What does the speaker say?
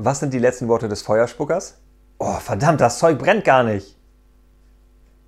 Was sind die letzten Worte des Feuerspuckers? Oh, verdammt, das Zeug brennt gar nicht.